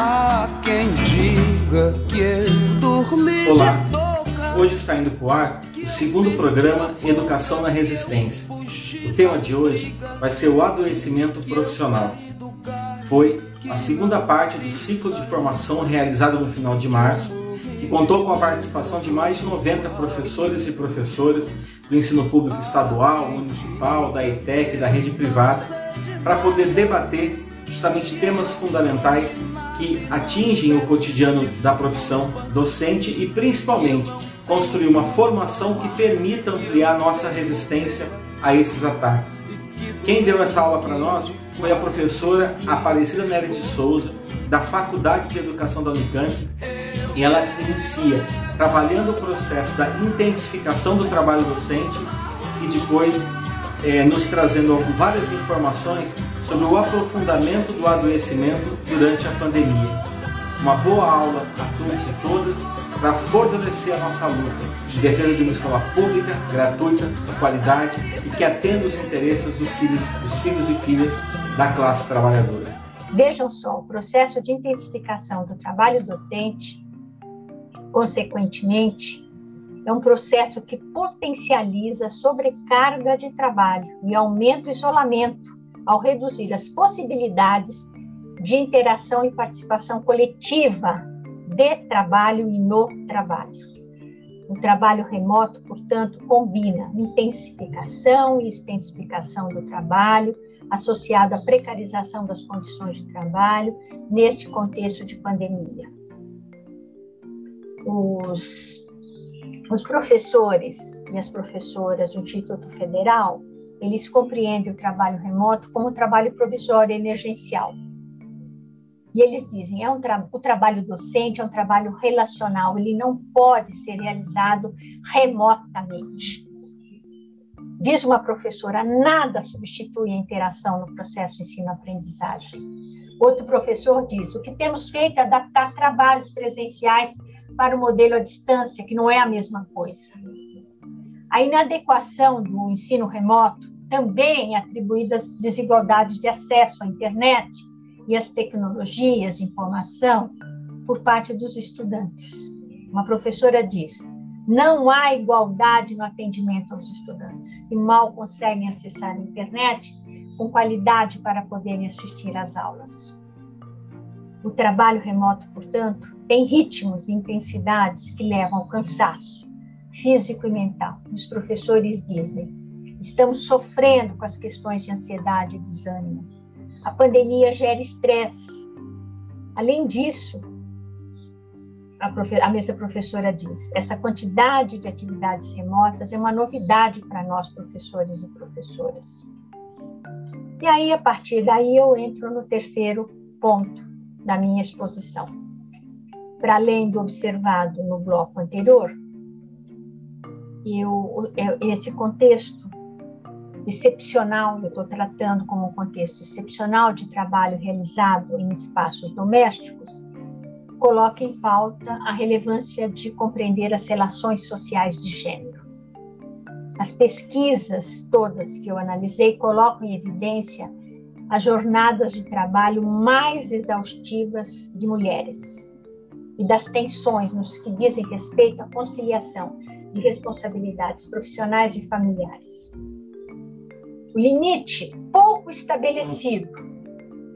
Há quem diga que dormir Olá, hoje está indo para o ar o segundo programa Educação na Resistência. O tema de hoje vai ser o adoecimento profissional. Foi a segunda parte do ciclo de formação realizado no final de março, que contou com a participação de mais de 90 professores e professoras do ensino público estadual, municipal, da ETEC, da rede privada, para poder debater justamente temas fundamentais que atingem o cotidiano da profissão docente e principalmente construir uma formação que permita ampliar nossa resistência a esses ataques. Quem deu essa aula para nós foi a professora Aparecida Nery de Souza, da Faculdade de Educação da Unicamp, e ela inicia trabalhando o processo da intensificação do trabalho docente e depois é, nos trazendo várias informações sobre o aprofundamento do adoecimento durante a pandemia. Uma boa aula a todos e todas para fortalecer a nossa luta de defesa de uma escola pública, gratuita, de qualidade e que atenda os interesses dos filhos, dos filhos e filhas da classe trabalhadora. Vejam só, o processo de intensificação do trabalho docente, consequentemente, é um processo que potencializa sobrecarga de trabalho e aumenta o isolamento ao reduzir as possibilidades de interação e participação coletiva de trabalho e no trabalho. O trabalho remoto, portanto, combina intensificação e extensificação do trabalho, associado à precarização das condições de trabalho neste contexto de pandemia. Os, os professores e as professoras do Instituto Federal eles compreendem o trabalho remoto como trabalho provisório emergencial. E eles dizem, é um tra o trabalho docente é um trabalho relacional, ele não pode ser realizado remotamente. Diz uma professora, nada substitui a interação no processo ensino-aprendizagem. Outro professor diz, o que temos feito é adaptar trabalhos presenciais para o modelo à distância, que não é a mesma coisa. A inadequação do ensino remoto também é atribuída às desigualdades de acesso à internet e às tecnologias de informação por parte dos estudantes. Uma professora diz: não há igualdade no atendimento aos estudantes, que mal conseguem acessar a internet com qualidade para poderem assistir às aulas. O trabalho remoto, portanto, tem ritmos e intensidades que levam ao cansaço, físico e mental. Os professores dizem: estamos sofrendo com as questões de ansiedade e desânimo. A pandemia gera estresse. Além disso, a, a mesma professora diz, essa quantidade de atividades remotas é uma novidade para nós, professores e professoras. E aí, a partir daí, eu entro no terceiro ponto da minha exposição. Para além do observado no bloco anterior, eu, esse contexto excepcional, eu estou tratando como um contexto excepcional de trabalho realizado em espaços domésticos, coloca em pauta a relevância de compreender as relações sociais de gênero. As pesquisas todas que eu analisei colocam em evidência as jornadas de trabalho mais exaustivas de mulheres e das tensões nos que dizem respeito à conciliação de responsabilidades profissionais e familiares. O limite pouco estabelecido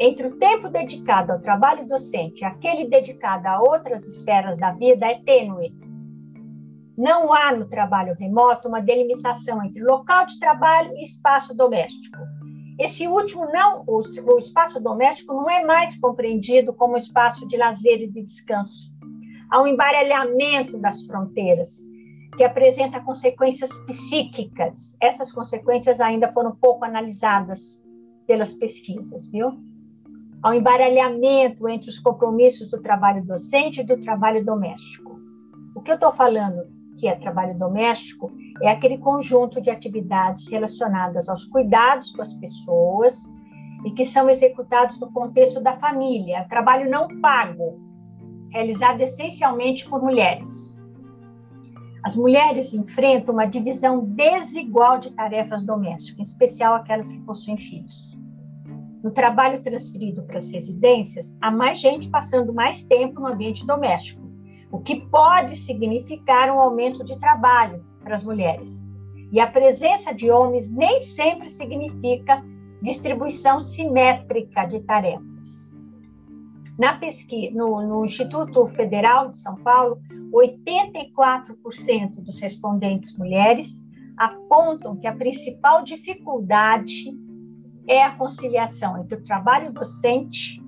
entre o tempo dedicado ao trabalho docente e aquele dedicado a outras esferas da vida é tênue. Não há no trabalho remoto uma delimitação entre local de trabalho e espaço doméstico. Esse último não, o, o espaço doméstico não é mais compreendido como espaço de lazer e de descanso. Há um embaralhamento das fronteiras que apresenta consequências psíquicas. Essas consequências ainda foram pouco analisadas pelas pesquisas, viu? Ao embaralhamento entre os compromissos do trabalho docente e do trabalho doméstico. O que eu estou falando que é trabalho doméstico é aquele conjunto de atividades relacionadas aos cuidados com as pessoas e que são executados no contexto da família, trabalho não pago, realizado essencialmente por mulheres. As mulheres enfrentam uma divisão desigual de tarefas domésticas, em especial aquelas que possuem filhos. no trabalho transferido para as residências, há mais gente passando mais tempo no ambiente doméstico, o que pode significar um aumento de trabalho para as mulheres. E a presença de homens nem sempre significa distribuição simétrica de tarefas. Na pesquisa, no, no Instituto Federal de São Paulo, 84% dos respondentes mulheres apontam que a principal dificuldade é a conciliação entre o trabalho docente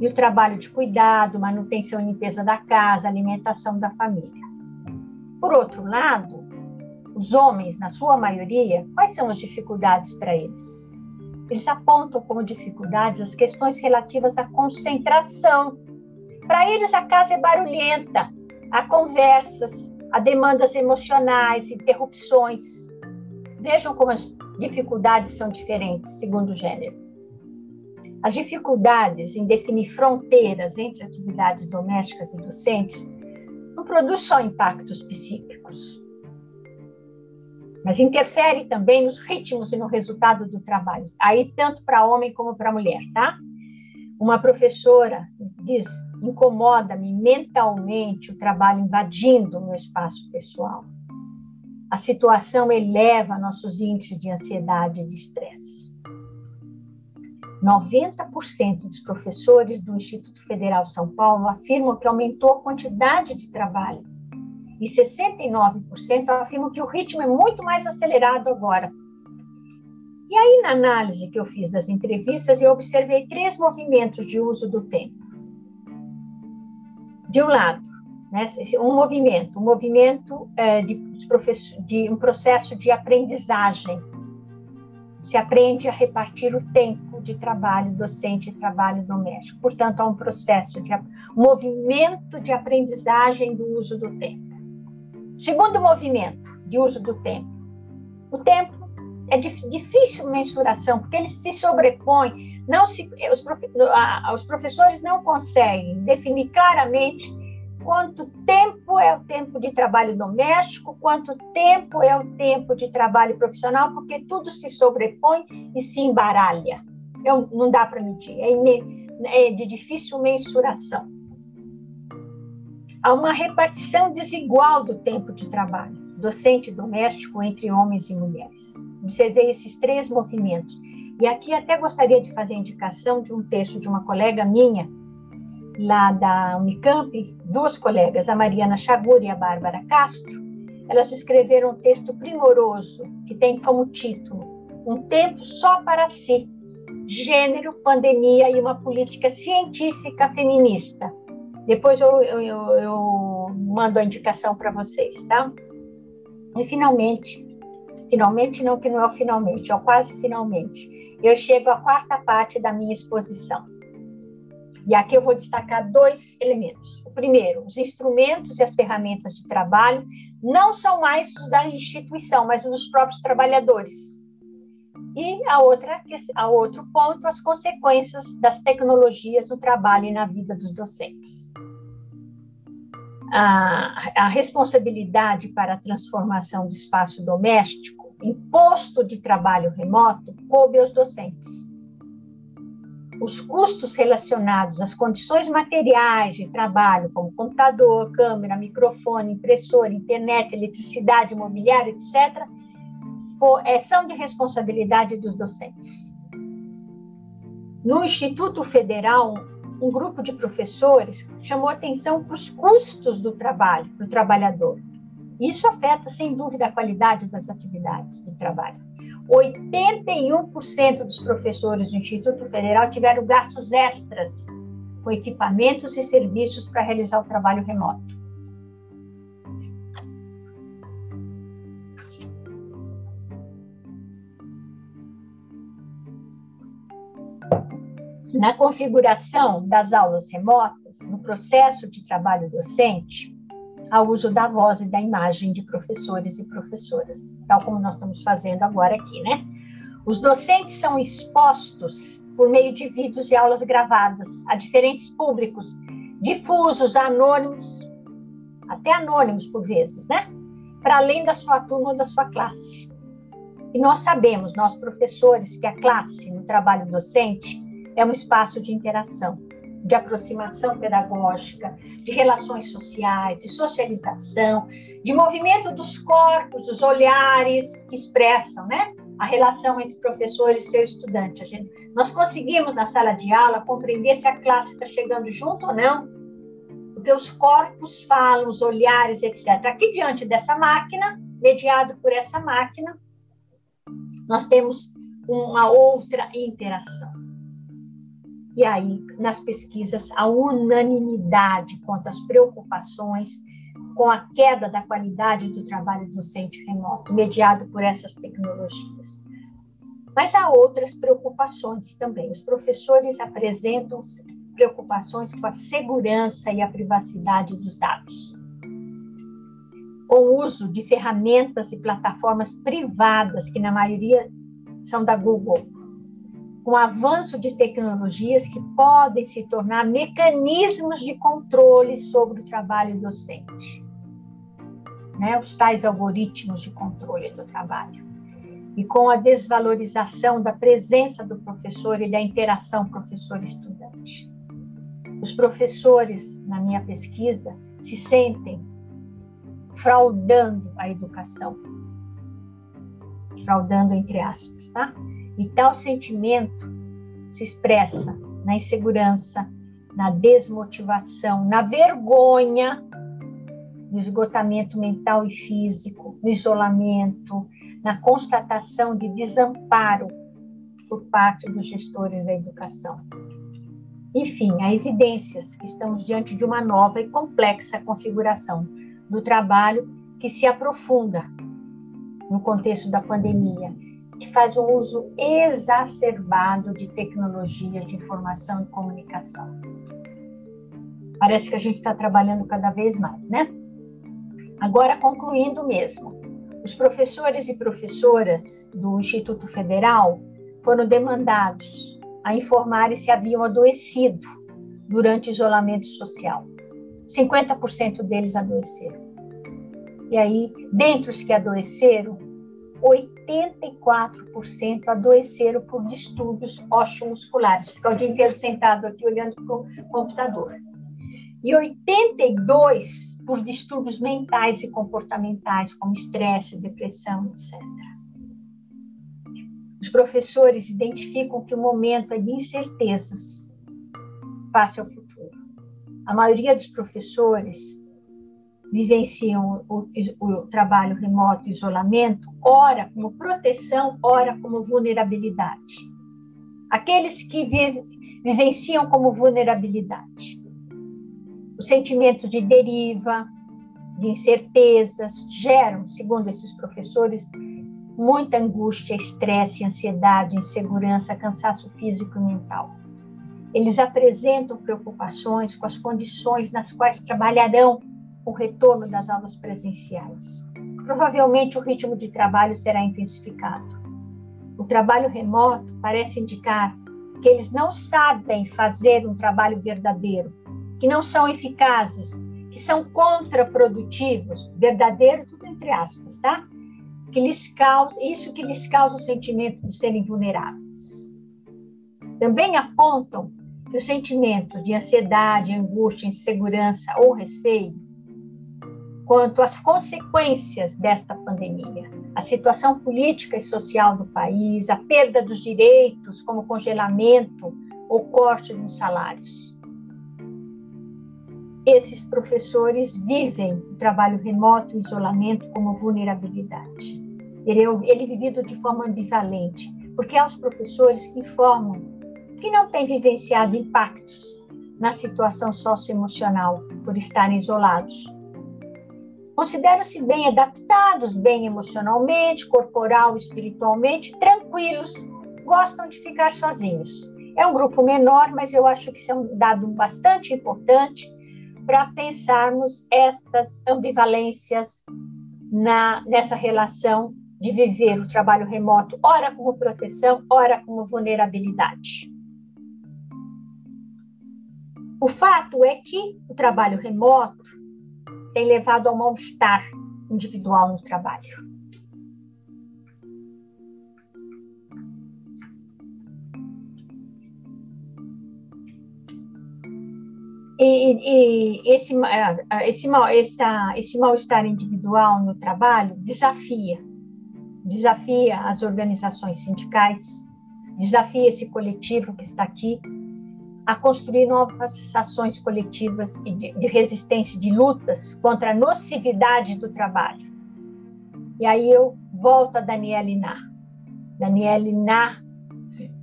e o trabalho de cuidado, manutenção e limpeza da casa, alimentação da família. Por outro lado, os homens, na sua maioria, quais são as dificuldades para eles? Eles apontam como dificuldades as questões relativas à concentração. Para eles, a casa é barulhenta, há conversas, há demandas emocionais, interrupções. Vejam como as dificuldades são diferentes segundo o gênero. As dificuldades em definir fronteiras entre atividades domésticas e docentes não produz só impactos psíquicos, mas interfere também nos ritmos e no resultado do trabalho, aí tanto para homem como para mulher, tá? Uma professora diz: incomoda-me mentalmente o trabalho invadindo o meu espaço pessoal. A situação eleva nossos índices de ansiedade e de estresse. 90% dos professores do Instituto Federal São Paulo afirmam que aumentou a quantidade de trabalho e 69% afirmam que o ritmo é muito mais acelerado agora. E aí, na análise que eu fiz das entrevistas, eu observei três movimentos de uso do tempo. De um lado, né, um movimento, um movimento é, de, de um processo de aprendizagem. Se aprende a repartir o tempo de trabalho docente e trabalho doméstico. Portanto, há um processo de movimento de aprendizagem do uso do tempo. Segundo movimento de uso do tempo. O tempo é de difícil mensuração, porque ele se sobrepõe, não se, os, profe, os professores não conseguem definir claramente quanto tempo é o tempo de trabalho doméstico, quanto tempo é o tempo de trabalho profissional, porque tudo se sobrepõe e se embaralha. Eu, não dá para medir, é, é de difícil mensuração há uma repartição desigual do tempo de trabalho, docente doméstico, entre homens e mulheres. Observei esses três movimentos. E aqui até gostaria de fazer indicação de um texto de uma colega minha, lá da Unicamp, duas colegas, a Mariana Chagur e a Bárbara Castro. Elas escreveram um texto primoroso que tem como título Um Tempo Só para Si, Gênero, Pandemia e uma Política Científica Feminista, depois eu, eu, eu mando a indicação para vocês, tá? E finalmente, finalmente não, que não é o finalmente, é o quase finalmente, eu chego à quarta parte da minha exposição. E aqui eu vou destacar dois elementos. O primeiro, os instrumentos e as ferramentas de trabalho não são mais os da instituição, mas os dos próprios trabalhadores. E a outra, a outro ponto, as consequências das tecnologias no trabalho e na vida dos docentes a, a responsabilidade para a transformação do espaço doméstico, imposto de trabalho remoto, coube aos docentes. Os custos relacionados às condições materiais de trabalho, como computador, câmera, microfone, impressora, internet, eletricidade, imobiliário, etc., é, são de responsabilidade dos docentes. No Instituto Federal um grupo de professores chamou atenção para os custos do trabalho, para o trabalhador. Isso afeta, sem dúvida, a qualidade das atividades de trabalho. 81% dos professores do Instituto Federal tiveram gastos extras com equipamentos e serviços para realizar o trabalho remoto. Na configuração das aulas remotas, no processo de trabalho docente, há uso da voz e da imagem de professores e professoras, tal como nós estamos fazendo agora aqui, né? Os docentes são expostos por meio de vídeos e aulas gravadas a diferentes públicos, difusos, anônimos, até anônimos por vezes, né? Para além da sua turma ou da sua classe. E nós sabemos, nós professores, que a classe no trabalho docente é um espaço de interação, de aproximação pedagógica, de relações sociais, de socialização, de movimento dos corpos, dos olhares que expressam, né? A relação entre professor e seu estudante. Gente, nós conseguimos na sala de aula compreender se a classe está chegando junto ou não, porque os corpos falam, os olhares, etc. Aqui diante dessa máquina, mediado por essa máquina, nós temos uma outra interação. E aí, nas pesquisas, a unanimidade quanto às preocupações com a queda da qualidade do trabalho docente remoto, mediado por essas tecnologias. Mas há outras preocupações também. Os professores apresentam preocupações com a segurança e a privacidade dos dados. Com o uso de ferramentas e plataformas privadas, que na maioria são da Google, com o avanço de tecnologias que podem se tornar mecanismos de controle sobre o trabalho docente. Né? Os tais algoritmos de controle do trabalho. E com a desvalorização da presença do professor e da interação professor-estudante. Os professores, na minha pesquisa, se sentem fraudando a educação. Fraudando entre aspas, tá? E tal sentimento se expressa na insegurança, na desmotivação, na vergonha, no esgotamento mental e físico, no isolamento, na constatação de desamparo por parte dos gestores da educação. Enfim, há evidências que estamos diante de uma nova e complexa configuração do trabalho que se aprofunda no contexto da pandemia, que faz um uso exacerbado de tecnologias de informação e comunicação. Parece que a gente está trabalhando cada vez mais, né? Agora, concluindo mesmo, os professores e professoras do Instituto Federal foram demandados a informarem se haviam adoecido durante o isolamento social. 50% deles adoeceram. E aí, dentre os que adoeceram, 84% adoeceram por distúrbios osteomusculares, ficar o dia inteiro sentado aqui olhando para o computador. E 82% por distúrbios mentais e comportamentais, como estresse, depressão, etc. Os professores identificam que o momento é de incertezas face ao futuro. A maioria dos professores vivenciam o, o, trabalho remoto isolamento, ora como proteção, ora como vulnerabilidade. Aqueles que vive, vivenciam como vulnerabilidade. O sentimento de deriva, de incertezas, geram, segundo esses professores, muita angústia, estresse, ansiedade, insegurança, cansaço físico e mental. Eles apresentam preocupações com as condições nas quais trabalharão o retorno das aulas presenciais. Provavelmente o ritmo de trabalho será intensificado. O trabalho remoto parece indicar que eles não sabem fazer um trabalho verdadeiro, que não são eficazes, que são contraprodutivos, verdadeiro tudo entre aspas, tá? que lhes causa, isso que lhes causa o sentimento de serem vulneráveis. Também apontam que o sentimento de ansiedade, angústia, insegurança ou receio quanto às consequências desta pandemia, a situação política e social do país, a perda dos direitos, como congelamento ou corte nos salários. Esses professores vivem o trabalho remoto e isolamento como vulnerabilidade. Ele, é ele é vivido de forma ambivalente, porque há os professores que informam que não têm vivenciado impactos na situação socioemocional por estarem isolados. Consideram-se bem adaptados, bem emocionalmente, corporal, espiritualmente, tranquilos, gostam de ficar sozinhos. É um grupo menor, mas eu acho que isso é um dado bastante importante para pensarmos estas ambivalências na, nessa relação de viver o trabalho remoto, ora como proteção, ora como vulnerabilidade. O fato é que o trabalho remoto tem levado ao mal-estar individual no trabalho. E, e, esse, é, é, esse, essa, esse mal-estar individual no trabalho desafia, desafia as organizações sindicais, desafia esse coletivo que está aqui, a construir novas ações coletivas de, resistência, de lutas contra a nocividade do trabalho. E aí eu volto a Daniela Inar. Daniela Inar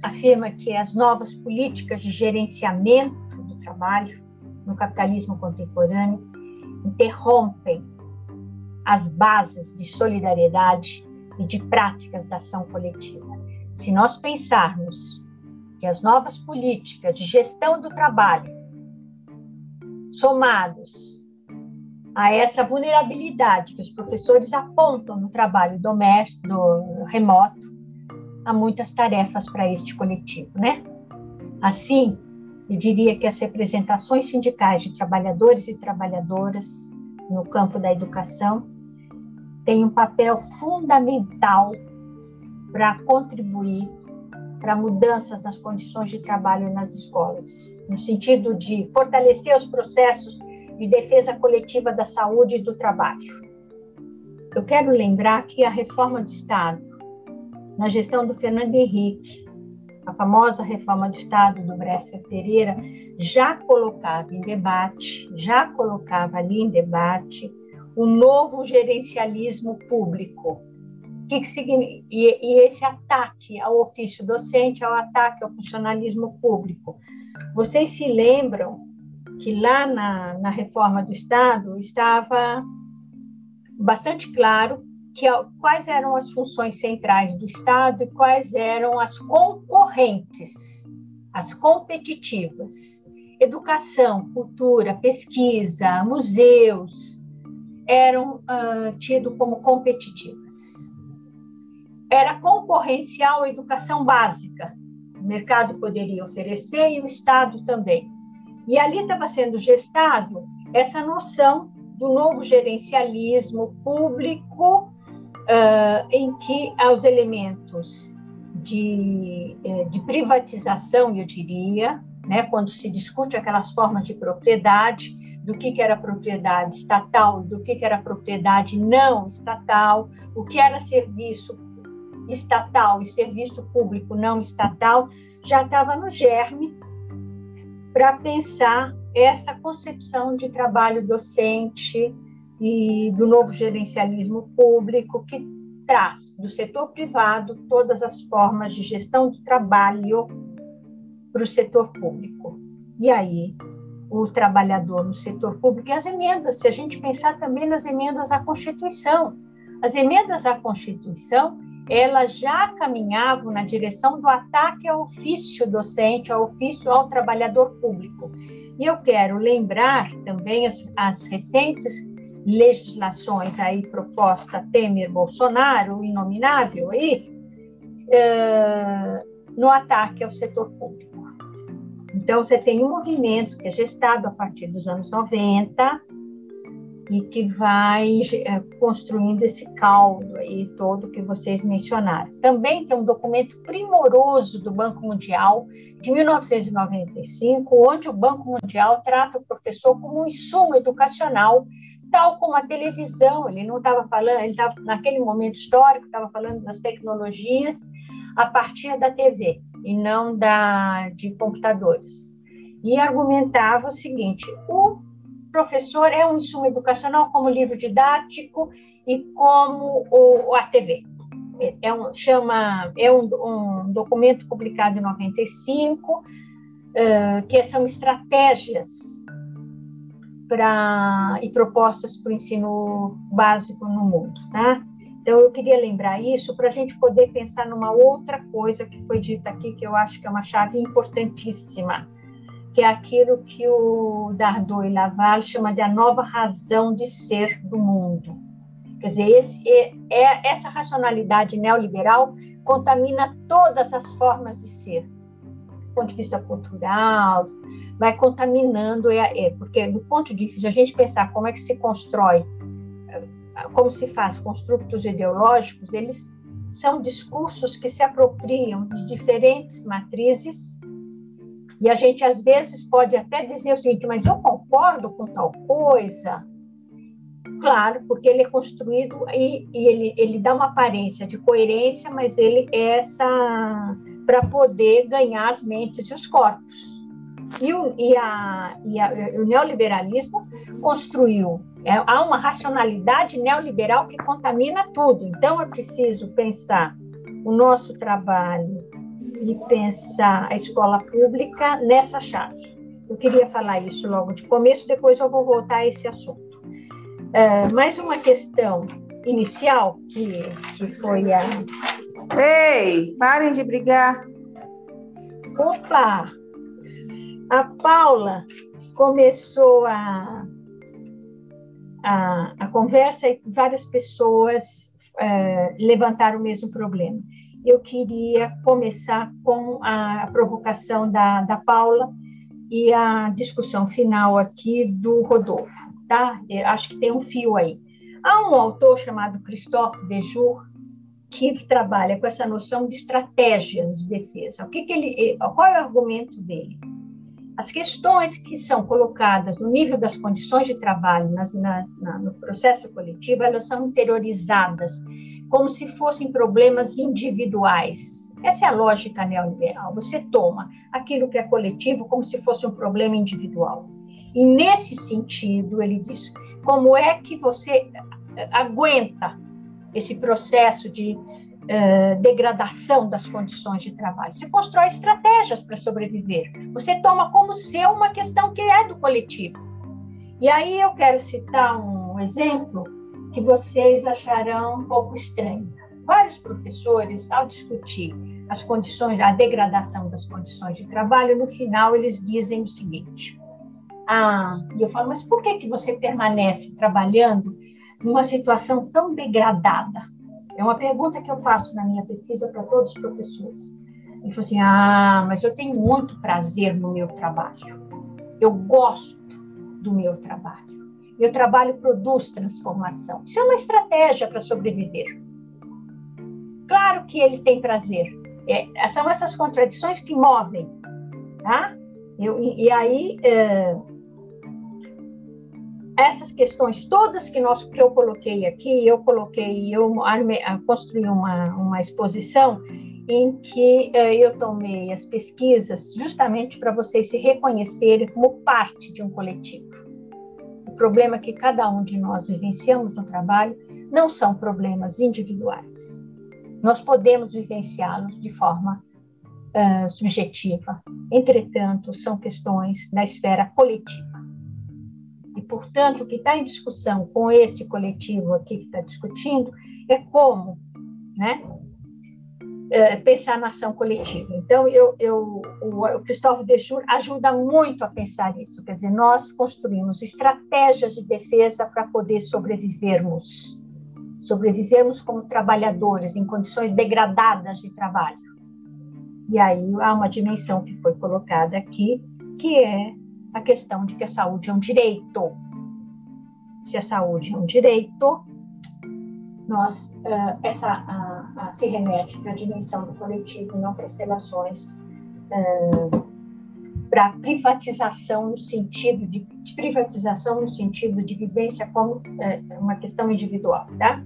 afirma que as novas políticas de gerenciamento do trabalho no capitalismo contemporâneo interrompem as bases de solidariedade e de práticas da ação coletiva. Se nós pensarmos que as novas políticas de gestão do trabalho, somados a essa vulnerabilidade que os professores apontam no trabalho doméstico, do remoto, há muitas tarefas para este coletivo, né? Assim, eu diria que as representações sindicais de trabalhadores e trabalhadoras no campo da educação têm um papel fundamental para contribuir para mudanças nas condições de trabalho nas escolas, no sentido de fortalecer os processos de defesa coletiva da saúde e do trabalho. Eu quero lembrar que a reforma do Estado, na gestão do Fernando Henrique, a famosa reforma do Estado do Bresser Pereira, já colocava em debate, já colocava ali em debate o novo gerencialismo público, que, que e, e esse ataque ao ofício docente, ao ataque ao funcionalismo público. Vocês se lembram que lá na, na reforma do Estado estava bastante claro que, quais eram as funções centrais do Estado e quais eram as concorrentes, as competitivas. Educação, cultura, pesquisa, museus eram uh, tidos como competitivas era concorrencial à educação básica. O mercado poderia oferecer e o Estado também. E ali estava sendo gestado essa noção do novo gerencialismo público, uh, em que os elementos de, eh, de privatização, eu diria, né, quando se discute aquelas formas de propriedade, do que, que era propriedade estatal, do que, que era propriedade não estatal, o que era serviço estatal e serviço público não estatal já estava no germe para pensar essa concepção de trabalho docente e do novo gerencialismo público que traz do setor privado todas as formas de gestão do trabalho para o setor público. E aí, o trabalhador no setor público e as emendas, se a gente pensar também nas emendas à Constituição. As emendas à Constituição elas já caminhavam na direção do ataque ao ofício docente, ao ofício ao trabalhador público. E eu quero lembrar também as, as recentes legislações aí proposta Temer-Bolsonaro, inominável aí, uh, no ataque ao setor público. Então, você tem um movimento que é gestado a partir dos anos 90, e que vai é, construindo esse caldo aí todo que vocês mencionaram. Também tem um documento primoroso do Banco Mundial de 1995, onde o Banco Mundial trata o professor como um insumo educacional, tal como a televisão. Ele não estava falando, ele estava naquele momento histórico estava falando das tecnologias a partir da TV e não da de computadores. E argumentava o seguinte: o professor é um insumo educacional como livro didático e como o, a TV. É, um, chama, é um, um documento publicado em 95, uh, que são estratégias para e propostas para o ensino básico no mundo, tá? Então, eu queria lembrar isso para a gente poder pensar numa outra coisa que foi dita aqui, que eu acho que é uma chave importantíssima que é aquilo que o Dardot e Laval chama de a nova razão de ser do mundo. Quer dizer, esse, é, é, essa racionalidade neoliberal contamina todas as formas de ser, do ponto de vista cultural, vai contaminando, é, é, porque do ponto de vista, a gente pensar como é que se constrói, como se faz construtos ideológicos, eles são discursos que se apropriam de diferentes matrizes E a gente, às vezes, pode até dizer o seguinte, mas eu concordo com tal coisa. Claro, porque ele é construído e, e ele, ele dá uma aparência de coerência, mas ele é essa para poder ganhar as mentes e os corpos. E o, e a, e a, o neoliberalismo construiu. É, há uma racionalidade neoliberal que contamina tudo. Então, é preciso pensar o nosso trabalho e pensar a escola pública nessa chave. Eu queria falar isso logo de começo, depois eu vou voltar a esse assunto. Uh, mais uma questão inicial, que, que foi a. Ei, parem de brigar. Opa! A Paula começou a, a, a conversa e várias pessoas uh, levantaram o mesmo problema eu queria começar com a provocação da, da Paula e a discussão final aqui do Rodolfo, tá? Eu acho que tem um fio aí. Há um autor chamado Christophe Dejour que trabalha com essa noção de estratégias de defesa. O que, que ele, qual é o argumento dele? As questões que são colocadas no nível das condições de trabalho, nas, nas, na, no processo coletivo, elas são interiorizadas como se fossem problemas individuais. Essa é a lógica neoliberal. Você toma aquilo que é coletivo como se fosse um problema individual. E nesse sentido, ele diz: como é que você eh, aguenta esse processo de uh, degradação das condições de trabalho? Você constrói estratégias para sobreviver. Você toma como seu uma questão que é do coletivo. E aí eu quero citar um exemplo que vocês acharão um pouco estranho. Vários professores, ao discutir as condições, a degradação das condições de trabalho, no final eles dizem o seguinte: ah, e eu falo, mas por que que você permanece trabalhando numa situação tão degradada? É uma pergunta que eu faço na minha pesquisa para todos os professores. Ele falou assim: ah, mas eu tenho muito prazer no meu trabalho. Eu gosto do meu trabalho. Meu trabalho produz transformação. Isso é uma estratégia para sobreviver. Claro que ele tem prazer. É, são essas contradições que movem, tá? Eu, e, e, aí é, essas questões todas que nós que eu coloquei aqui, eu coloquei, eu arme, construí uma, uma exposição em que é, eu tomei as pesquisas justamente para vocês se reconhecerem como parte de um coletivo problema que cada um de nós vivenciamos no trabalho não são problemas individuais. Nós podemos vivenciá-los de forma uh, subjetiva, entretanto, são questões da esfera coletiva. E, portanto, o que está em discussão com este coletivo aqui que está discutindo é como né, é, pensar na ação coletiva. Então, eu, eu, o, o Cristóvão Dejur ajuda muito a pensar isso. Quer dizer, nós construímos estratégias de defesa para poder sobrevivermos, sobrevivermos como trabalhadores em condições degradadas de trabalho. E aí há uma dimensão que foi colocada aqui, que é a questão de que a saúde é um direito. Se a saúde é um direito, nós uh, essa uh, uh, se remete para a dimensão do coletivo, não para as relações, para privatização no sentido de, de, privatização no sentido de vivência como uma questão individual, tá?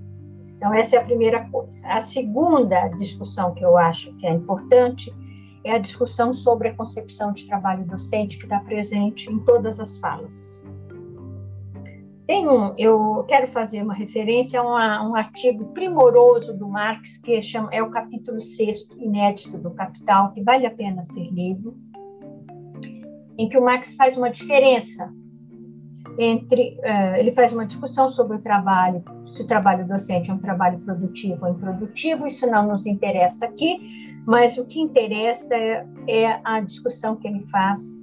Então essa é a primeira coisa. A segunda discussão que eu acho que é importante é a discussão sobre a concepção de trabalho docente que está presente em todas as falas. Tem um, eu quero fazer uma referência a uma, um artigo primoroso do Marx, que chama, é o capítulo 6 inédito do Capital, que vale a pena ser lido, em que o Marx faz uma diferença entre, uh, ele faz uma discussão sobre o trabalho, se o trabalho docente é um trabalho produtivo ou improdutivo, isso não nos interessa aqui, mas o que interessa é, é a discussão que ele faz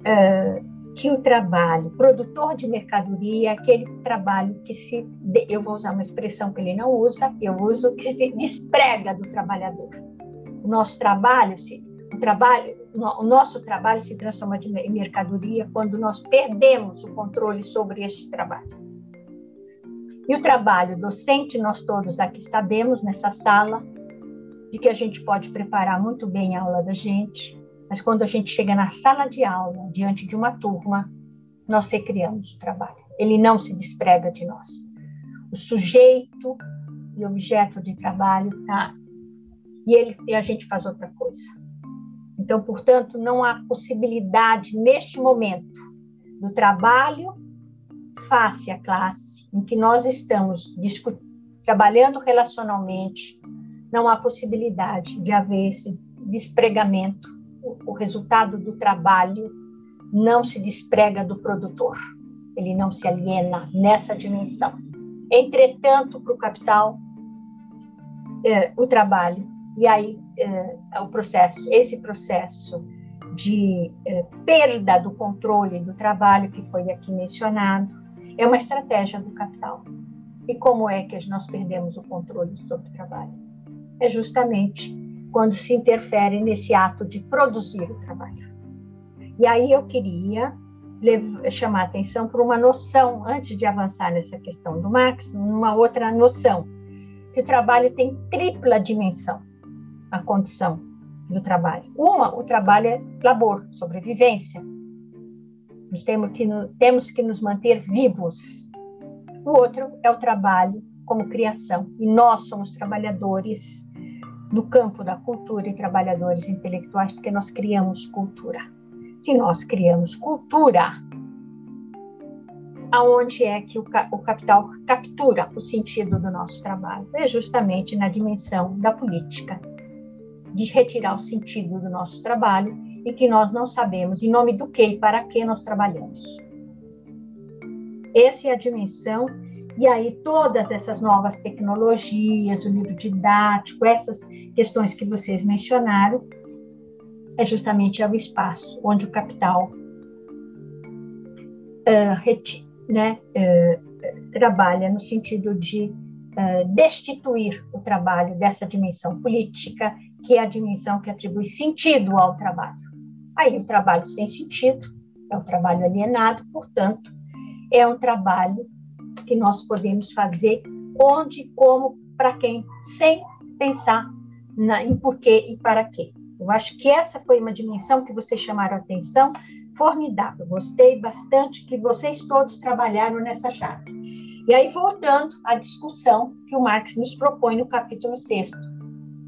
uh, que o trabalho produtor de mercadoria aquele trabalho que se, eu vou usar uma expressão que ele não usa, eu uso, que se desprega do trabalhador. O nosso trabalho, se, o trabalho, o nosso trabalho se transforma em mercadoria quando nós perdemos o controle sobre este trabalho. E o trabalho docente, nós todos aqui sabemos nessa sala, de que a gente pode preparar muito bem a aula da gente, mas quando a gente chega na sala de aula, diante de uma turma, nós recriamos o trabalho. Ele não se desprega de nós. O sujeito e objeto de trabalho tá e ele e a gente faz outra coisa. Então, portanto, não há possibilidade neste momento do trabalho face à classe em que nós estamos trabalhando relacionalmente, não há possibilidade de haver esse despregamento. O, resultado do trabalho não se desprega do produtor, ele não se aliena nessa dimensão. Entretanto, para o capital, é, o trabalho e aí é, o processo, esse processo de é, perda do controle do trabalho que foi aqui mencionado, é uma estratégia do capital. E como é que nós perdemos o controle sobre o trabalho? É justamente quando se interfere nesse ato de produzir o trabalho. E aí eu queria chamar atenção para uma noção, antes de avançar nessa questão do Marx, uma outra noção, que o trabalho tem tripla dimensão, a condição do trabalho. Uma, o trabalho é labor, sobrevivência, nós temos que, temos que nos manter vivos. O outro é o trabalho como criação. E nós somos trabalhadores no campo da cultura e trabalhadores intelectuais, porque nós criamos cultura. Se nós criamos cultura, aonde é que o, o capital captura o sentido do nosso trabalho? É justamente na dimensão da política, de retirar o sentido do nosso trabalho e que nós não sabemos em nome do que e para que nós trabalhamos. Essa é a dimensão, e aí todas essas novas tecnologias, o livro didático, essas questões que vocês mencionaram, é justamente o espaço onde o capital uh, reti, né, uh, trabalha no sentido de uh, destituir o trabalho dessa dimensão política, que é a dimensão que atribui sentido ao trabalho. Aí o trabalho sem sentido é um trabalho alienado, portanto, é um trabalho que nós podemos fazer onde, como, para quem, sem pensar na, em porquê e para quê. Eu acho que essa foi uma dimensão que vocês chamaram a atenção, formidável. Gostei bastante que vocês todos trabalharam nessa chave. E aí, voltando à discussão que o Marx nos propõe no capítulo 6,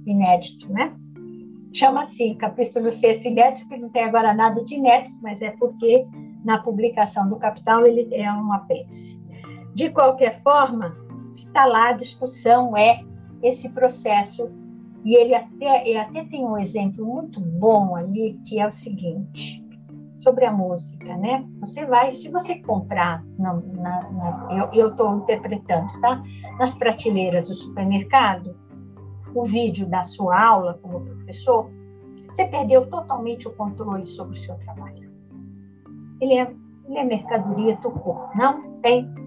inédito, né? chama assim, capítulo 6 inédito, que não tem agora nada de inédito, mas é porque na publicação do Capital ele é um apêndice. De qualquer forma, está lá a discussão, é esse processo, e ele até, ele até tem um exemplo muito bom ali, que é o seguinte, sobre a música, né? Você vai, se você comprar, na, na, eu estou interpretando, tá? Nas prateleiras do supermercado, o vídeo da sua aula como professor, você perdeu totalmente o controle sobre o seu trabalho. Ele é, ele é mercadoria tocou, não tem.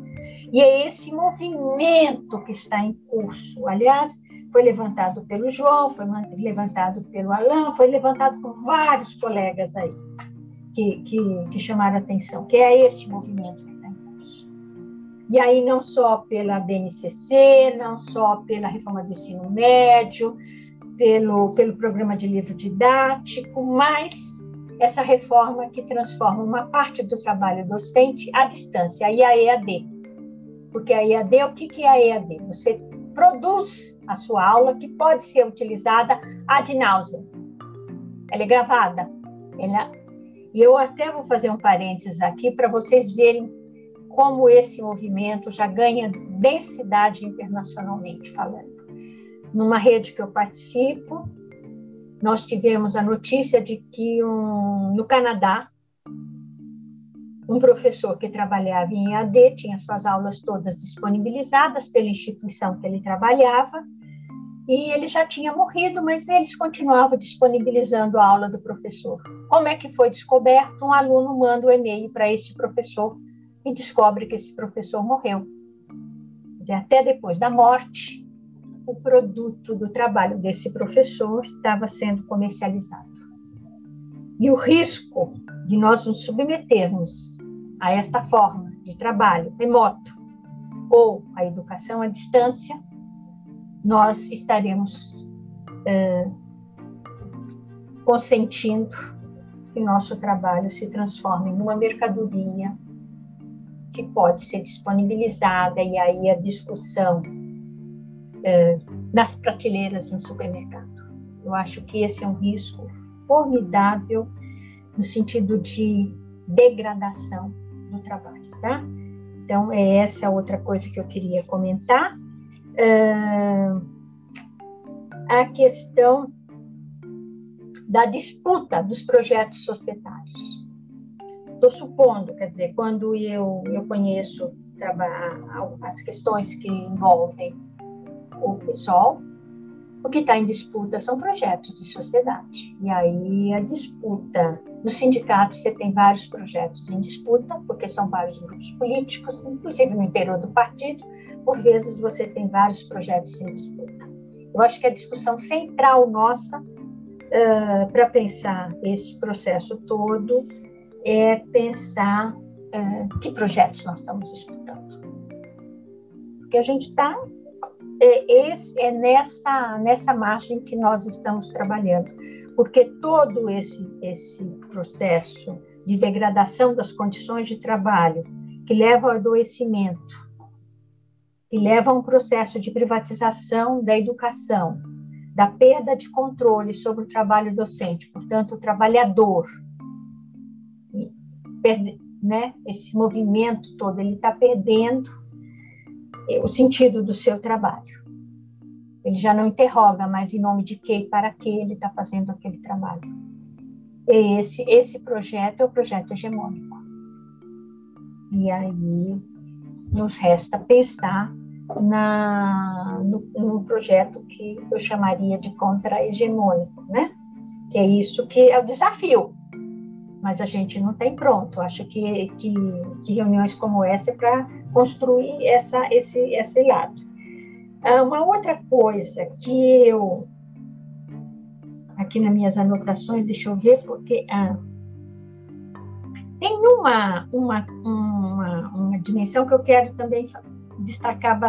E é esse movimento que está em curso. Aliás, foi levantado pelo João, foi levantado pelo Alain, foi levantado por vários colegas aí que, que, que chamaram atenção, que é este movimento e aí, não só pela BNCC, não só pela reforma do ensino médio, pelo, pelo programa de livro didático, mas essa reforma que transforma uma parte do trabalho docente à distância, a EAD. Porque a EAD, o que, que é a EAD? Você produz a sua aula que pode ser utilizada ad nauseam. Ela é gravada. Ela... E eu até vou fazer um parênteses aqui para vocês verem como esse movimento já ganha densidade internacionalmente falando. Numa rede que eu participo, nós tivemos a notícia de que um, no Canadá, um professor que trabalhava em AD tinha suas aulas todas disponibilizadas pela instituição que ele trabalhava, e ele já tinha morrido, mas eles continuavam disponibilizando a aula do professor. Como é que foi descoberto? Um aluno manda um e-mail para esse professor e descobre que esse professor morreu. Dizer, até depois da morte, o produto do trabalho desse professor estava sendo comercializado. E o risco de nós nos submetermos a esta forma de trabalho remoto ou a educação à distância, nós estaremos consentindo que nosso trabalho se transforme numa mercadoria que pode ser disponibilizada e aí a discussão é, nas prateleiras de um supermercado. Eu acho que esse é um risco formidável no sentido de degradação do trabalho, tá? Então, é essa outra coisa que eu queria comentar. Uh, a questão da disputa dos projetos societários. Estou supondo, quer dizer, quando eu, eu conheço as questões que envolvem o pessoal, o que está em disputa são projetos de sociedade. E aí a disputa. No sindicato você tem vários projetos em disputa, porque são vários grupos políticos, inclusive no interior do partido, por vezes você tem vários projetos em disputa. Eu acho que a discussão central nossa uh, para pensar esse processo todo é pensar uh, que projetos nós estamos disputando. Porque a gente está é, é nessa, nessa margem que nós estamos trabalhando, porque todo esse, esse processo de degradação das condições de trabalho, que leva ao adoecimento, que leva a um processo de privatização da educação, da perda de controle sobre o trabalho docente, portanto, o trabalhador, né, esse movimento todo, ele está perdendo o sentido do seu trabalho. Ele já não interroga mais em nome de que e para que ele está fazendo aquele trabalho. E esse, esse projeto é o projeto hegemônico. E aí nos resta pensar na, no, no projeto que eu chamaria de contra-hegemônico, né? Que é isso que é o desafio. Mas a gente não tem pronto. Acho que, que, que reuniões como essa é para construir essa, esse, esse lado. Ah, uma outra coisa que eu, aqui nas minhas anotações, deixa eu ver, porque ah, tem uma, uma, uma, uma dimensão que eu quero também destacar,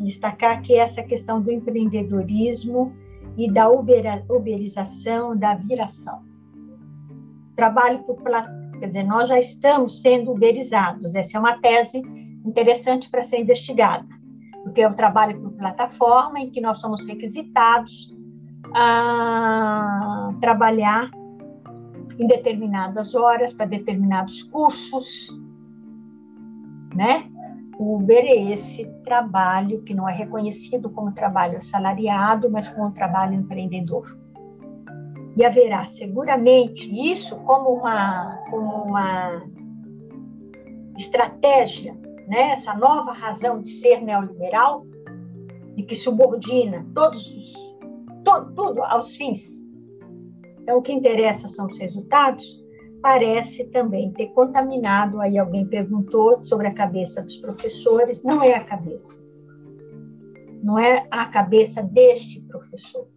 destacar, que é essa questão do empreendedorismo e da uberização, da viração. Trabalho por quer dizer, nós já estamos sendo uberizados, essa é uma tese interessante para ser investigada, porque é um trabalho por plataforma em que nós somos requisitados a trabalhar em determinadas horas para determinados cursos, né? O Uber é esse trabalho que não é reconhecido como trabalho assalariado, mas como trabalho empreendedor. E haverá seguramente isso como uma, como uma estratégia né, essa nova razão de ser neoliberal, de que subordina todos os, tudo aos fins. Então, o que interessa são os resultados, parece também ter contaminado. Aí alguém perguntou sobre a cabeça dos professores, não é a cabeça. Não é a cabeça deste professor.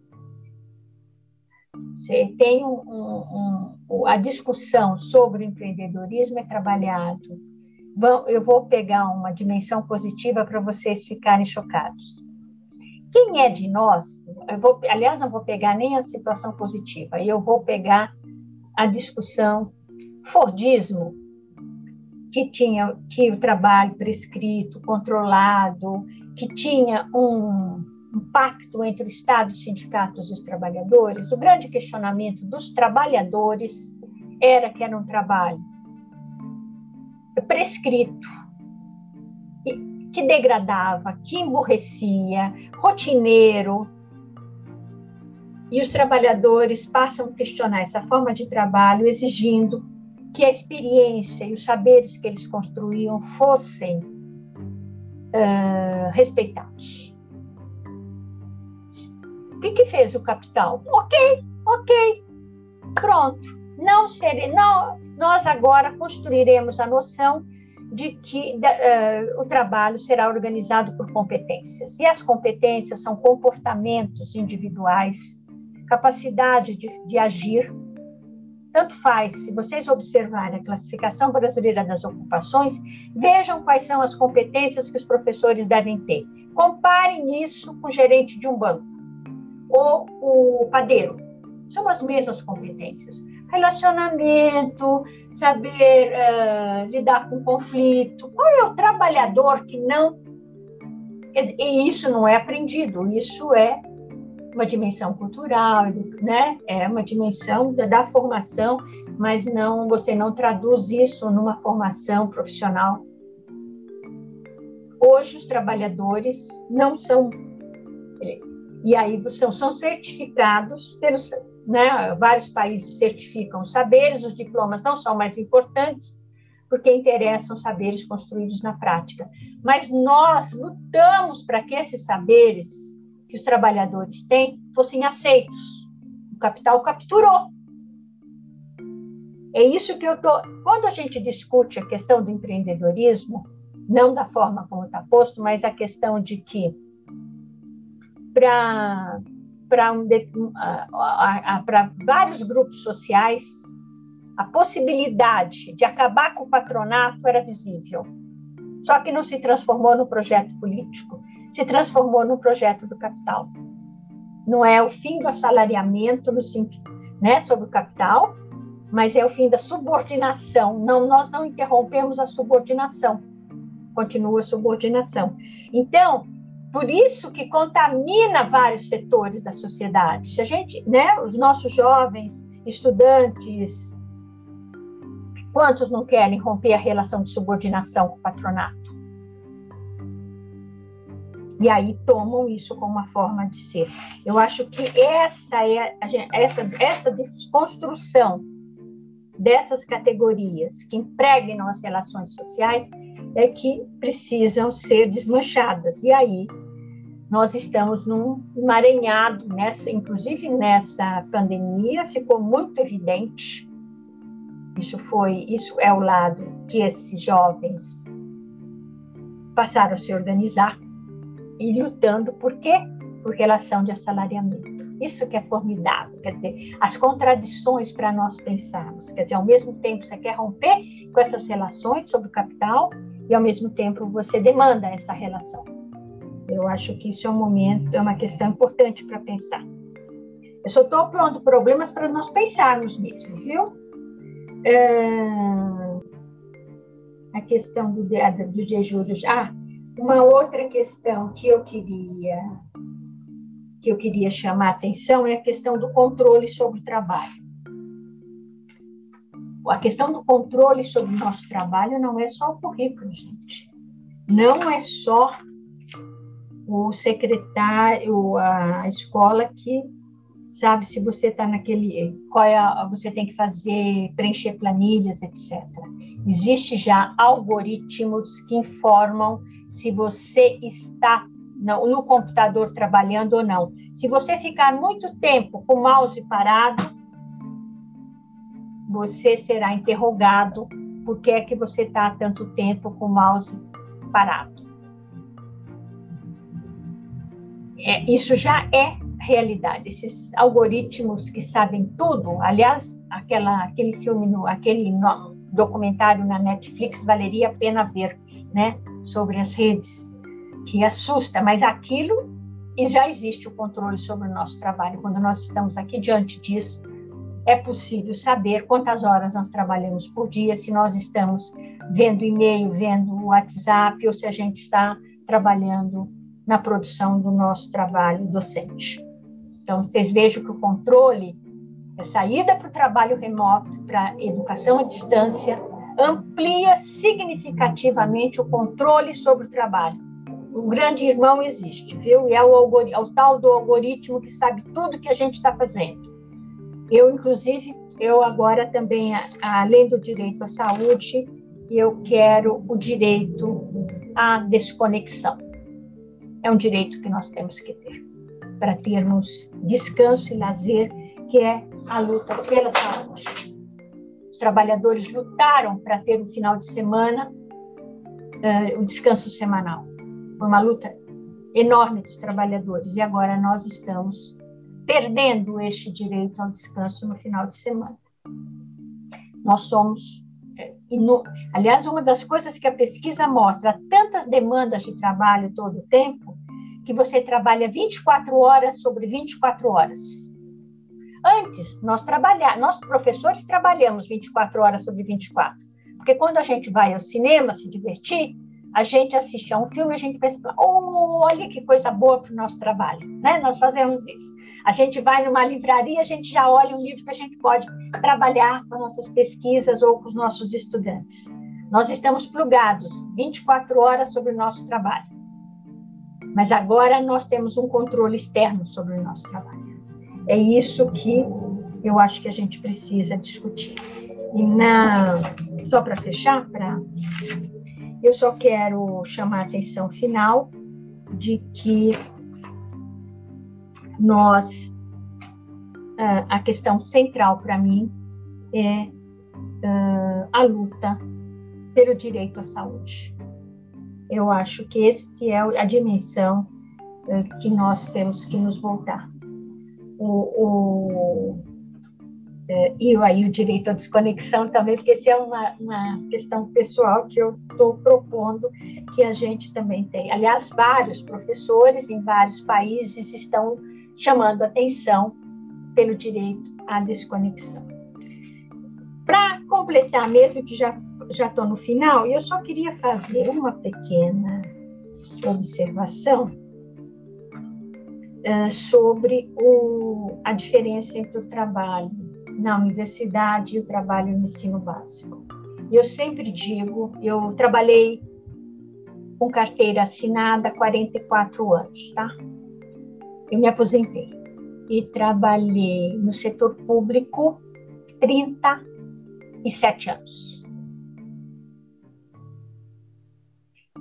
Você tem um, um, um, a discussão sobre o empreendedorismo é trabalhado eu vou pegar uma dimensão positiva para vocês ficarem chocados. Quem é de nós? Vou, aliás, não vou pegar nem a situação positiva, eu vou pegar a discussão Fordismo, que tinha que o trabalho prescrito, controlado, que tinha um, um pacto entre o Estado, os sindicatos e os trabalhadores. O grande questionamento dos trabalhadores era que era um trabalho prescrito, que degradava, que emburrecia, rotineiro. E os trabalhadores passam a questionar essa forma de trabalho, exigindo que a experiência e os saberes que eles construíam fossem uh, respeitados. O que, que fez o capital? Ok, ok, pronto. Não ser, não, nós agora construiremos a noção de que uh, o trabalho será organizado por competências. E as competências são comportamentos individuais, capacidade de, de agir. Tanto faz, se vocês observarem a classificação brasileira das ocupações, vejam quais são as competências que os professores devem ter. Comparem isso com o gerente de um banco ou o padeiro. São as mesmas competências relacionamento, saber uh, lidar com conflito. Qual é o trabalhador que não. E isso não é aprendido, isso é uma dimensão cultural, né? É uma dimensão da, da formação, mas não você não traduz isso numa formação profissional. Hoje os trabalhadores não são e aí são, são certificados pelos né, vários países certificam os saberes, os diplomas não são mais importantes, porque interessam saberes construídos na prática. Mas nós lutamos para que esses saberes que os trabalhadores têm fossem aceitos. O capital capturou. É isso que eu tô. Quando a gente discute a questão do empreendedorismo, não da forma como está posto, mas a questão de que para para vários grupos sociais, a possibilidade de acabar com o patronato era visível. Só que não se transformou no projeto político, se transformou no projeto do capital. Não é o fim do assalariamento no né, sobre o capital, mas é o fim da subordinação. Não, nós não interrompemos a subordinação, continua a subordinação. Então, por isso que contamina vários setores da sociedade. Se a gente, né, os nossos jovens estudantes, quantos não querem romper a relação de subordinação com o patronato? E aí tomam isso como uma forma de ser. Eu acho que essa é essa essa desconstrução dessas categorias que empregnam as relações sociais é que precisam ser desmanchadas. E aí nós estamos num emaranhado, nessa, inclusive nessa pandemia, ficou muito evidente. Isso foi, isso é o lado que esses jovens passaram a se organizar e lutando por quê? Por relação de assalariamento. Isso que é formidável, quer dizer, as contradições para nós pensarmos. Quer dizer, ao mesmo tempo você quer romper com essas relações sobre o capital e ao mesmo tempo você demanda essa relação. Eu acho que isso é um momento, é uma questão importante para pensar. Eu só estou pondo problemas para nós pensarmos mesmo, viu? É... A questão do, do jejum. Ah, uma outra questão que eu queria que eu queria chamar a atenção é a questão do controle sobre o trabalho. A questão do controle sobre o nosso trabalho não é só o currículo, gente. Não é só o secretário, a escola que sabe se você está naquele, qual é você tem que fazer, preencher planilhas, etc. Existe já algoritmos que informam se você está no, no computador trabalhando ou não. Se você ficar muito tempo com o mouse parado, você será interrogado por que é que você está tanto tempo com o mouse parado. É, isso já é realidade. Esses algoritmos que sabem tudo, aliás, aquela, aquele filme, no, aquele no, documentário na Netflix valeria a pena ver, né, sobre as redes, que assusta, mas aquilo e já existe o controle sobre o nosso trabalho. Quando nós estamos aqui diante disso, é possível saber quantas horas nós trabalhamos por dia, se nós estamos vendo e-mail, vendo WhatsApp, ou se a gente está trabalhando na produção do nosso trabalho docente. Então, vocês vejam que o controle, a saída para o trabalho remoto, para a educação à distância, amplia significativamente o controle sobre o trabalho. O grande irmão existe, viu? E é o, é o tal do algoritmo que sabe tudo que a gente está fazendo. Eu, inclusive, eu agora também, além do direito à saúde, eu quero o direito à desconexão é um direito que nós temos que ter para termos descanso e lazer, que é a luta pela saúde. Os trabalhadores lutaram para ter o final de semana, uh, o descanso semanal. Foi uma luta enorme dos trabalhadores e agora nós estamos perdendo este direito ao descanso no final de semana. Nós somos no, aliás, uma das coisas que a pesquisa mostra, tantas demandas de trabalho todo o tempo, que você trabalha 24 horas sobre 24 horas. Antes, nós trabalhar, nós professores trabalhamos 24 horas sobre 24. Porque quando a gente vai ao cinema se divertir, a gente assiste a um filme, a gente pensa, oh, olha que coisa boa para o nosso trabalho, né? Nós fazemos isso. A gente vai numa livraria, a gente já olha um livro que a gente pode trabalhar com nossas pesquisas ou com os nossos estudantes. Nós estamos plugados 24 horas sobre o nosso trabalho. Mas agora nós temos um controle externo sobre o nosso trabalho. É isso que eu acho que a gente precisa discutir. E na só para fechar, para eu só quero chamar a atenção final de que nós, a questão central para mim é a luta pelo direito à saúde. Eu acho que este é a dimensão ah, que nós temos que nos voltar. O, o, é, e aí o direito à desconexão também, porque essa é uma, uma questão pessoal que eu estou propondo que a gente também tem. Aliás, vários professores em vários países estão chamando atenção pelo direito à desconexão. Completar, mesmo que já já estou no final, eu só queria fazer uma pequena observação uh, sobre o, a diferença entre o trabalho na universidade e o trabalho no ensino básico. Eu sempre digo, eu trabalhei com carteira assinada há 44 anos, tá? Eu me aposentei e trabalhei no setor público 37 anos.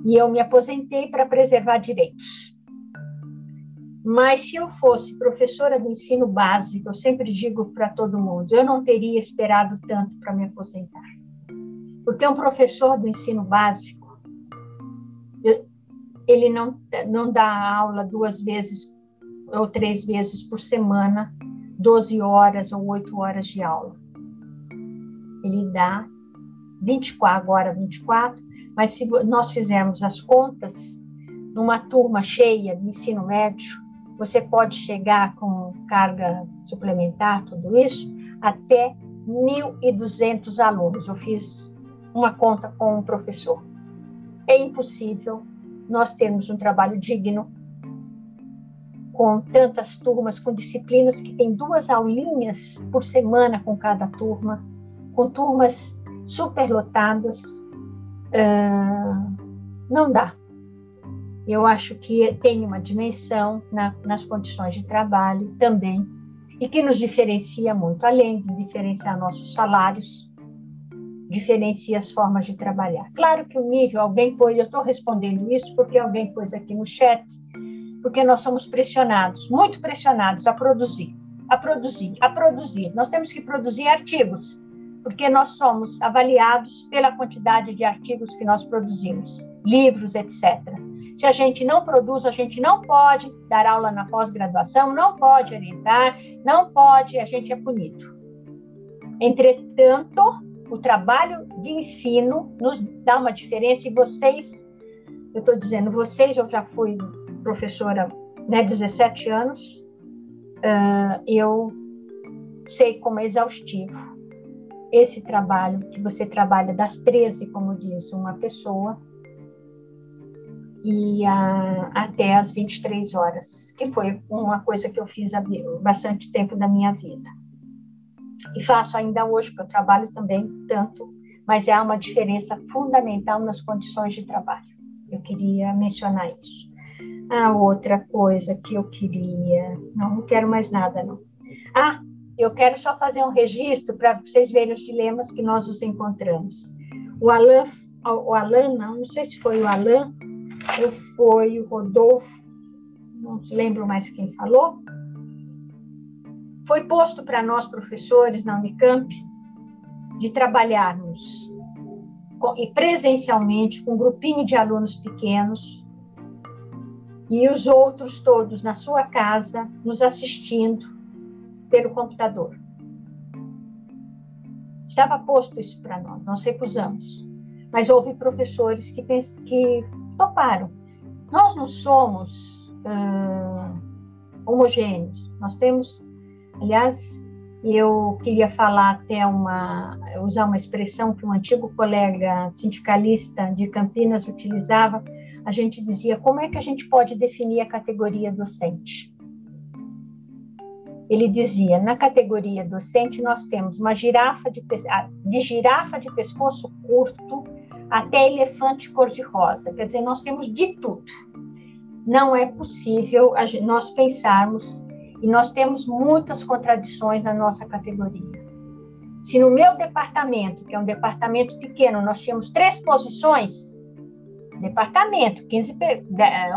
E eu me aposentei para preservar direitos. Mas se eu fosse professora do ensino básico, eu sempre digo para todo mundo, eu não teria esperado tanto para me aposentar. Porque um professor do ensino básico, ele não, não dá aula duas vezes ou três vezes por semana, 12 horas ou 8 horas de aula. Ele dá 24, agora 24, mas se nós fizermos as contas, numa turma cheia de ensino médio, você pode chegar com carga suplementar, tudo isso, até 1.200 alunos. Eu fiz uma conta com um professor. É impossível nós termos um trabalho digno com tantas turmas, com disciplinas que tem duas aulinhas por semana com cada turma, com turmas superlotadas. Uh, não dá. Eu acho que tem uma dimensão na, nas condições de trabalho também, e que nos diferencia muito, além de diferenciar nossos salários, diferencia as formas de trabalhar. Claro que o nível, alguém pôs, eu estou respondendo isso porque alguém pôs aqui no chat, porque nós somos pressionados, muito pressionados a produzir, a produzir, a produzir. Nós temos que produzir artigos, porque nós somos avaliados pela quantidade de artigos que nós produzimos, livros, etc. Se a gente não produz, a gente não pode dar aula na pós-graduação, não pode orientar, não pode, a gente é punido. Entretanto, o trabalho de ensino nos dá uma diferença e vocês, eu estou dizendo vocês, eu já fui professora né, 17 anos, uh, eu sei como é exaustivo esse trabalho, que você trabalha das 13, como diz uma pessoa, e a, até as 23 horas, que foi uma coisa que eu fiz há bastante tempo da minha vida. E faço ainda hoje, porque eu trabalho também tanto, mas há uma diferença fundamental nas condições de trabalho. Eu queria mencionar isso. A outra coisa que eu queria. Não, não quero mais nada, não. Ah, eu quero só fazer um registro para vocês verem os dilemas que nós nos encontramos. O Alain, o Alain, não, não sei se foi o Alain, ou foi o Rodolfo, não lembro mais quem falou, foi posto para nós, professores na Unicamp, de trabalharmos e presencialmente com um grupinho de alunos pequenos e os outros todos na sua casa nos assistindo pelo computador. Estava posto isso para nós, nós recusamos. Mas houve professores que, que toparam. Nós não somos uh, homogêneos. Nós temos, aliás, eu queria falar até uma, usar uma expressão que um antigo colega sindicalista de Campinas utilizava. A gente dizia: como é que a gente pode definir a categoria docente? Ele dizia: na categoria docente, nós temos uma girafa de, de girafa de pescoço curto até elefante cor-de-rosa. Quer dizer, nós temos de tudo. Não é possível nós pensarmos e nós temos muitas contradições na nossa categoria. Se no meu departamento, que é um departamento pequeno, nós tínhamos três posições, departamento, 15,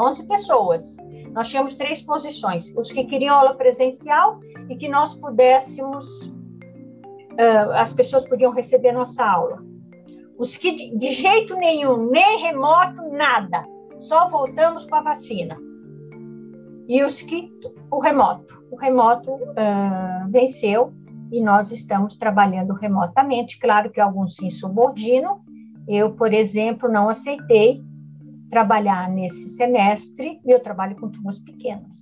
11 pessoas, nós tínhamos três posições: os que queriam aula presencial e que nós pudéssemos, uh, as pessoas podiam receber nossa aula. Os que de, jeito nenhum, nem remoto, nada, só voltamos com a vacina. E os que o remoto, o remoto uh, venceu e nós estamos trabalhando remotamente. Claro que alguns se insubordinam. Eu, por exemplo, não aceitei trabalhar nesse semestre e eu trabalho com turmas pequenas,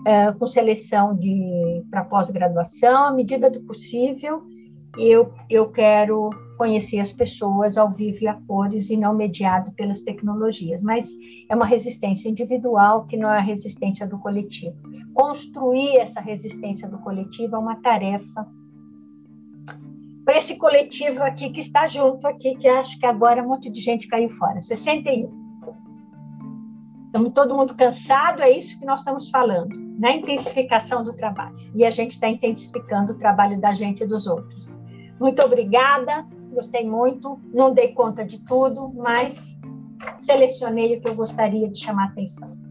uh, com seleção de para pós-graduação, à medida do possível. Eu, eu quero conhecer as pessoas ao vivo e a cores e não mediado pelas tecnologias, mas é uma resistência individual que não é a resistência do coletivo. Construir essa resistência do coletivo é uma tarefa para esse coletivo aqui que está junto aqui, que acho que agora um monte de gente caiu fora, 61. Estamos todo mundo cansado, é isso que nós estamos falando, na intensificação do trabalho. E a gente está intensificando o trabalho da gente e dos outros. Muito obrigada, gostei muito. Não dei conta de tudo, mas selecionei o que eu gostaria de chamar a atenção.